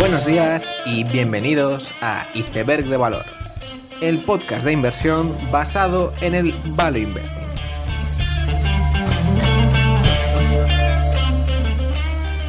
Buenos días y bienvenidos a Iceberg de Valor, el podcast de inversión basado en el Value Investing.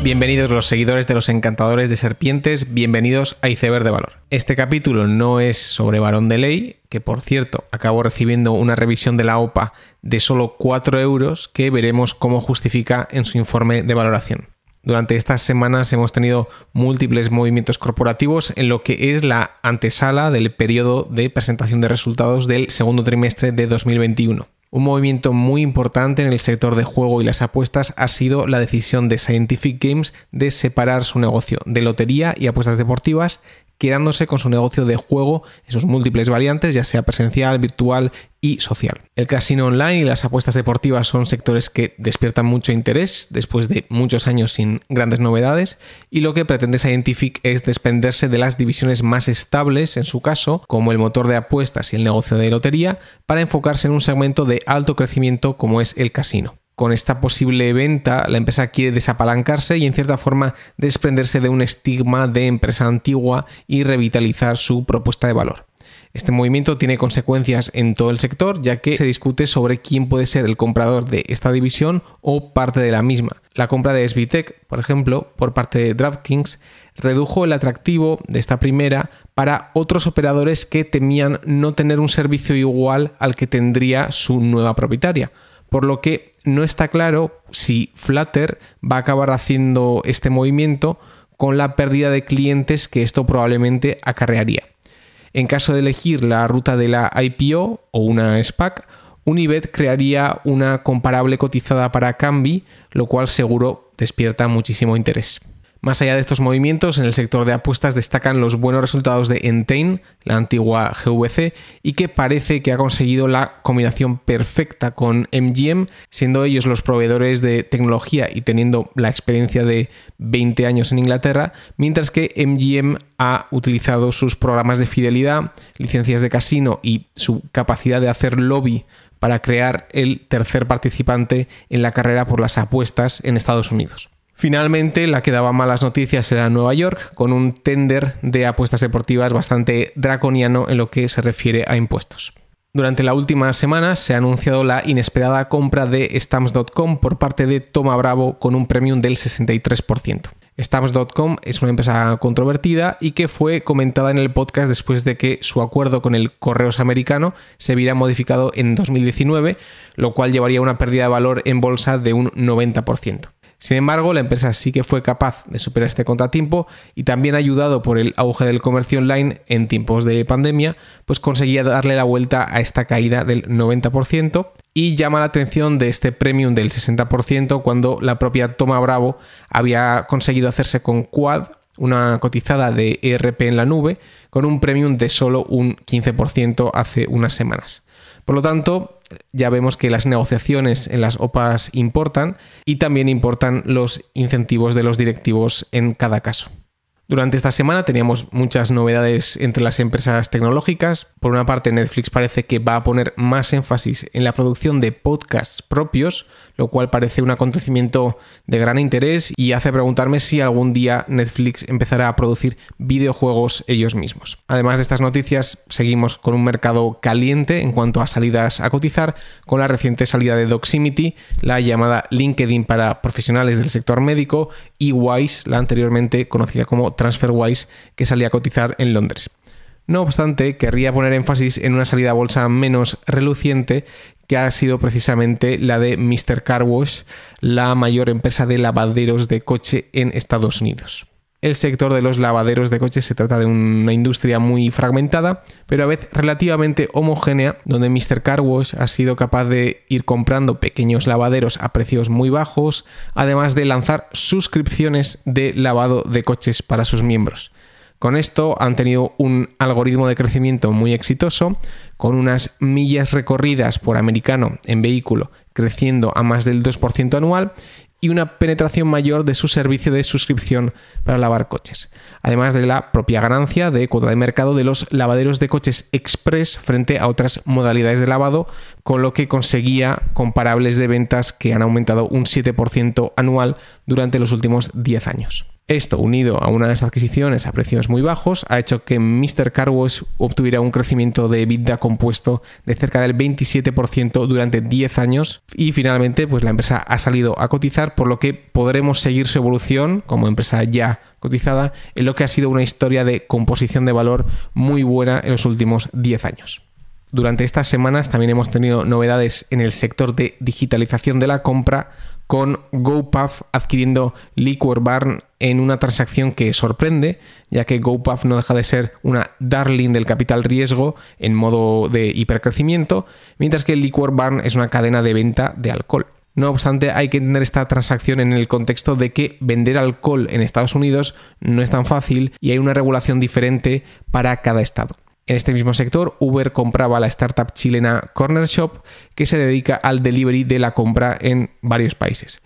Bienvenidos los seguidores de los encantadores de serpientes, bienvenidos a Iceberg de Valor. Este capítulo no es sobre varón de ley, que por cierto acabo recibiendo una revisión de la OPA de solo 4 euros que veremos cómo justifica en su informe de valoración. Durante estas semanas hemos tenido múltiples movimientos corporativos en lo que es la antesala del periodo de presentación de resultados del segundo trimestre de 2021. Un movimiento muy importante en el sector de juego y las apuestas ha sido la decisión de Scientific Games de separar su negocio de lotería y apuestas deportivas quedándose con su negocio de juego en sus múltiples variantes, ya sea presencial, virtual y social. El casino online y las apuestas deportivas son sectores que despiertan mucho interés después de muchos años sin grandes novedades y lo que pretende Scientific es desprenderse de las divisiones más estables en su caso, como el motor de apuestas y el negocio de lotería, para enfocarse en un segmento de alto crecimiento como es el casino con esta posible venta, la empresa quiere desapalancarse y en cierta forma desprenderse de un estigma de empresa antigua y revitalizar su propuesta de valor. Este movimiento tiene consecuencias en todo el sector, ya que se discute sobre quién puede ser el comprador de esta división o parte de la misma. La compra de SBTech, por ejemplo, por parte de DraftKings, redujo el atractivo de esta primera para otros operadores que temían no tener un servicio igual al que tendría su nueva propietaria por lo que no está claro si Flutter va a acabar haciendo este movimiento con la pérdida de clientes que esto probablemente acarrearía. En caso de elegir la ruta de la IPO o una SPAC, Unibet crearía una comparable cotizada para Cambi, lo cual seguro despierta muchísimo interés. Más allá de estos movimientos, en el sector de apuestas destacan los buenos resultados de Entain, la antigua GVC, y que parece que ha conseguido la combinación perfecta con MGM, siendo ellos los proveedores de tecnología y teniendo la experiencia de 20 años en Inglaterra, mientras que MGM ha utilizado sus programas de fidelidad, licencias de casino y su capacidad de hacer lobby para crear el tercer participante en la carrera por las apuestas en Estados Unidos. Finalmente, la que daba malas noticias era Nueva York, con un tender de apuestas deportivas bastante draconiano en lo que se refiere a impuestos. Durante la última semana se ha anunciado la inesperada compra de Stamps.com por parte de Toma Bravo con un premium del 63%. Stamps.com es una empresa controvertida y que fue comentada en el podcast después de que su acuerdo con el Correos americano se viera modificado en 2019, lo cual llevaría a una pérdida de valor en bolsa de un 90%. Sin embargo, la empresa sí que fue capaz de superar este contratiempo y también ayudado por el auge del comercio online en tiempos de pandemia, pues conseguía darle la vuelta a esta caída del 90% y llama la atención de este premium del 60% cuando la propia Toma Bravo había conseguido hacerse con Quad, una cotizada de ERP en la nube, con un premium de solo un 15% hace unas semanas. Por lo tanto, ya vemos que las negociaciones en las OPAs importan y también importan los incentivos de los directivos en cada caso. Durante esta semana teníamos muchas novedades entre las empresas tecnológicas. Por una parte, Netflix parece que va a poner más énfasis en la producción de podcasts propios, lo cual parece un acontecimiento de gran interés y hace preguntarme si algún día Netflix empezará a producir videojuegos ellos mismos. Además de estas noticias, seguimos con un mercado caliente en cuanto a salidas a cotizar, con la reciente salida de Doximity, la llamada LinkedIn para profesionales del sector médico, y Wise, la anteriormente conocida como TransferWise que salía a cotizar en Londres. No obstante, querría poner énfasis en una salida a bolsa menos reluciente que ha sido precisamente la de Mr. Car Wash, la mayor empresa de lavaderos de coche en Estados Unidos. El sector de los lavaderos de coches se trata de una industria muy fragmentada, pero a vez relativamente homogénea, donde Mr. Car Wash ha sido capaz de ir comprando pequeños lavaderos a precios muy bajos, además de lanzar suscripciones de lavado de coches para sus miembros. Con esto han tenido un algoritmo de crecimiento muy exitoso, con unas millas recorridas por americano en vehículo creciendo a más del 2% anual y una penetración mayor de su servicio de suscripción para lavar coches, además de la propia ganancia de cuota de mercado de los lavaderos de coches express frente a otras modalidades de lavado, con lo que conseguía comparables de ventas que han aumentado un 7% anual durante los últimos 10 años. Esto, unido a unas adquisiciones a precios muy bajos, ha hecho que Mr. Car Wash obtuviera un crecimiento de EBITDA compuesto de cerca del 27% durante 10 años y finalmente pues la empresa ha salido a cotizar, por lo que podremos seguir su evolución como empresa ya cotizada en lo que ha sido una historia de composición de valor muy buena en los últimos 10 años. Durante estas semanas también hemos tenido novedades en el sector de digitalización de la compra con GoPuff adquiriendo Liquor Barn en una transacción que sorprende, ya que GoPuff no deja de ser una darling del capital riesgo en modo de hipercrecimiento, mientras que Liquor Barn es una cadena de venta de alcohol. No obstante, hay que entender esta transacción en el contexto de que vender alcohol en Estados Unidos no es tan fácil y hay una regulación diferente para cada estado. En este mismo sector, Uber compraba la startup chilena Corner Shop, que se dedica al delivery de la compra en varios países.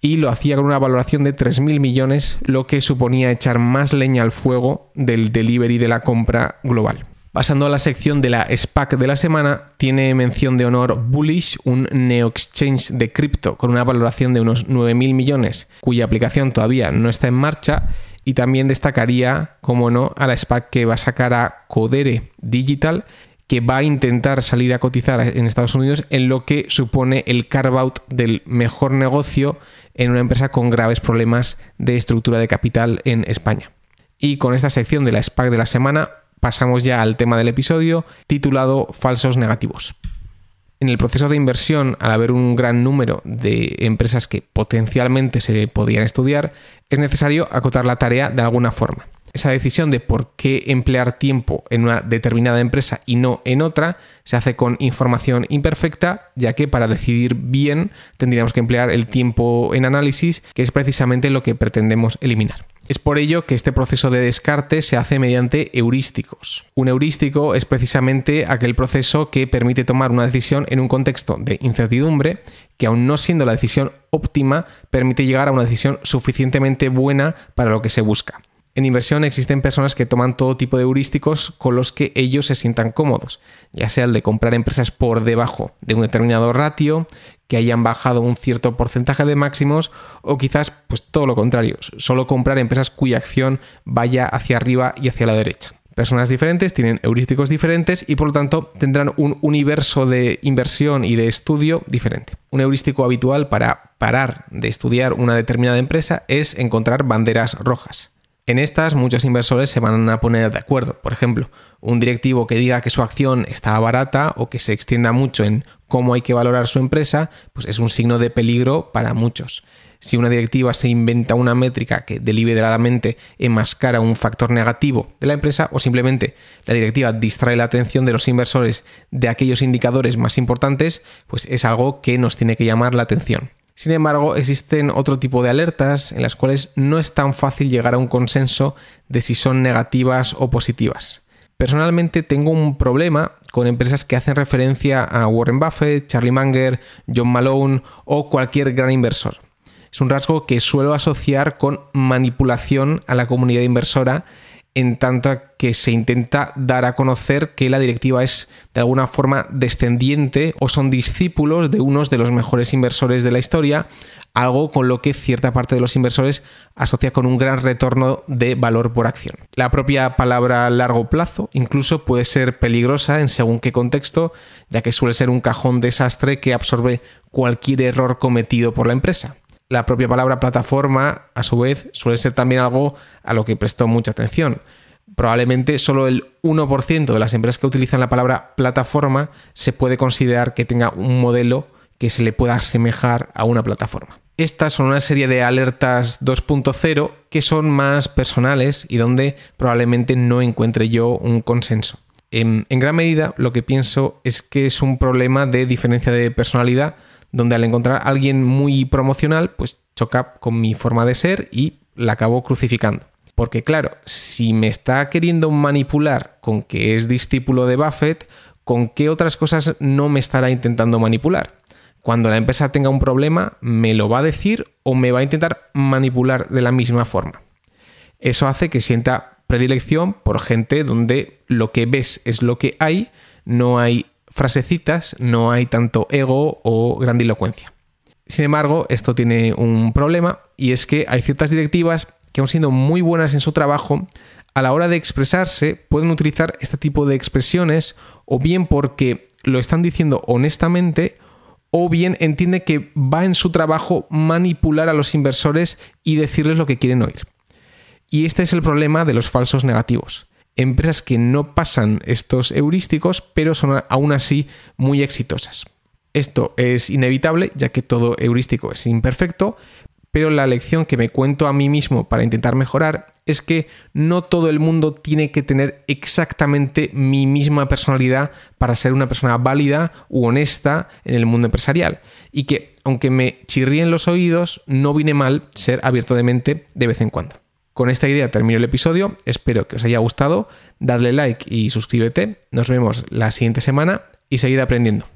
Y lo hacía con una valoración de 3.000 millones, lo que suponía echar más leña al fuego del delivery de la compra global. Pasando a la sección de la SPAC de la semana, tiene mención de honor Bullish, un neo-exchange de cripto con una valoración de unos 9.000 millones, cuya aplicación todavía no está en marcha y también destacaría, como no, a la SPAC que va a sacar a Codere Digital, que va a intentar salir a cotizar en Estados Unidos en lo que supone el carve-out del mejor negocio en una empresa con graves problemas de estructura de capital en España. Y con esta sección de la SPAC de la semana pasamos ya al tema del episodio titulado Falsos Negativos en el proceso de inversión, al haber un gran número de empresas que potencialmente se podrían estudiar, es necesario acotar la tarea de alguna forma. Esa decisión de por qué emplear tiempo en una determinada empresa y no en otra se hace con información imperfecta, ya que para decidir bien tendríamos que emplear el tiempo en análisis, que es precisamente lo que pretendemos eliminar. Es por ello que este proceso de descarte se hace mediante heurísticos. Un heurístico es precisamente aquel proceso que permite tomar una decisión en un contexto de incertidumbre que aun no siendo la decisión óptima, permite llegar a una decisión suficientemente buena para lo que se busca. En inversión existen personas que toman todo tipo de heurísticos con los que ellos se sientan cómodos, ya sea el de comprar empresas por debajo de un determinado ratio, que hayan bajado un cierto porcentaje de máximos, o quizás pues todo lo contrario, solo comprar empresas cuya acción vaya hacia arriba y hacia la derecha. Personas diferentes tienen heurísticos diferentes y por lo tanto tendrán un universo de inversión y de estudio diferente. Un heurístico habitual para parar de estudiar una determinada empresa es encontrar banderas rojas. En estas muchos inversores se van a poner de acuerdo. Por ejemplo, un directivo que diga que su acción está barata o que se extienda mucho en cómo hay que valorar su empresa, pues es un signo de peligro para muchos. Si una directiva se inventa una métrica que deliberadamente enmascara un factor negativo de la empresa o simplemente la directiva distrae la atención de los inversores de aquellos indicadores más importantes, pues es algo que nos tiene que llamar la atención. Sin embargo, existen otro tipo de alertas en las cuales no es tan fácil llegar a un consenso de si son negativas o positivas. Personalmente tengo un problema con empresas que hacen referencia a Warren Buffett, Charlie Munger, John Malone o cualquier gran inversor. Es un rasgo que suelo asociar con manipulación a la comunidad inversora en tanto que se intenta dar a conocer que la directiva es de alguna forma descendiente o son discípulos de unos de los mejores inversores de la historia, algo con lo que cierta parte de los inversores asocia con un gran retorno de valor por acción. La propia palabra largo plazo incluso puede ser peligrosa en según qué contexto, ya que suele ser un cajón desastre que absorbe cualquier error cometido por la empresa la propia palabra plataforma, a su vez, suele ser también algo a lo que prestó mucha atención. Probablemente solo el 1% de las empresas que utilizan la palabra plataforma se puede considerar que tenga un modelo que se le pueda asemejar a una plataforma. Estas son una serie de alertas 2.0 que son más personales y donde probablemente no encuentre yo un consenso. En, en, gran medida lo que pienso es que es un problema de diferencia de personalidad donde al encontrar a alguien muy promocional, pues choca con mi forma de ser y la acabo crucificando. Porque claro, si me está queriendo manipular con que es discípulo de Buffett, ¿con qué otras cosas no me estará intentando manipular? Cuando la empresa tenga un problema, ¿me lo va a decir o me va a intentar manipular de la misma forma? Eso hace que sienta predilección por gente donde lo que ves es lo que hay, no hay frasecitas no hay tanto ego o grandilocuencia. Sin embargo, esto tiene un problema y es que hay ciertas directivas que aun siendo muy buenas en su trabajo, a la hora de expresarse pueden utilizar este tipo de expresiones o bien porque lo están diciendo honestamente o bien entiende que va en su trabajo manipular a los inversores y decirles lo que quieren oír. Y este es el problema de los falsos negativos. Empresas que no pasan estos heurísticos, pero son aún así muy exitosas. Esto es inevitable, ya que todo heurístico es imperfecto, pero la lección que me cuento a mí mismo para intentar mejorar es que no todo el mundo tiene que tener exactamente mi misma personalidad para ser una persona válida u honesta en el mundo empresarial. Y que, aunque me chirríen los oídos, no viene mal ser abierto de mente de vez en cuando. Con esta idea termino el episodio, espero que os haya gustado, dadle like y suscríbete, nos vemos la siguiente semana y seguid aprendiendo.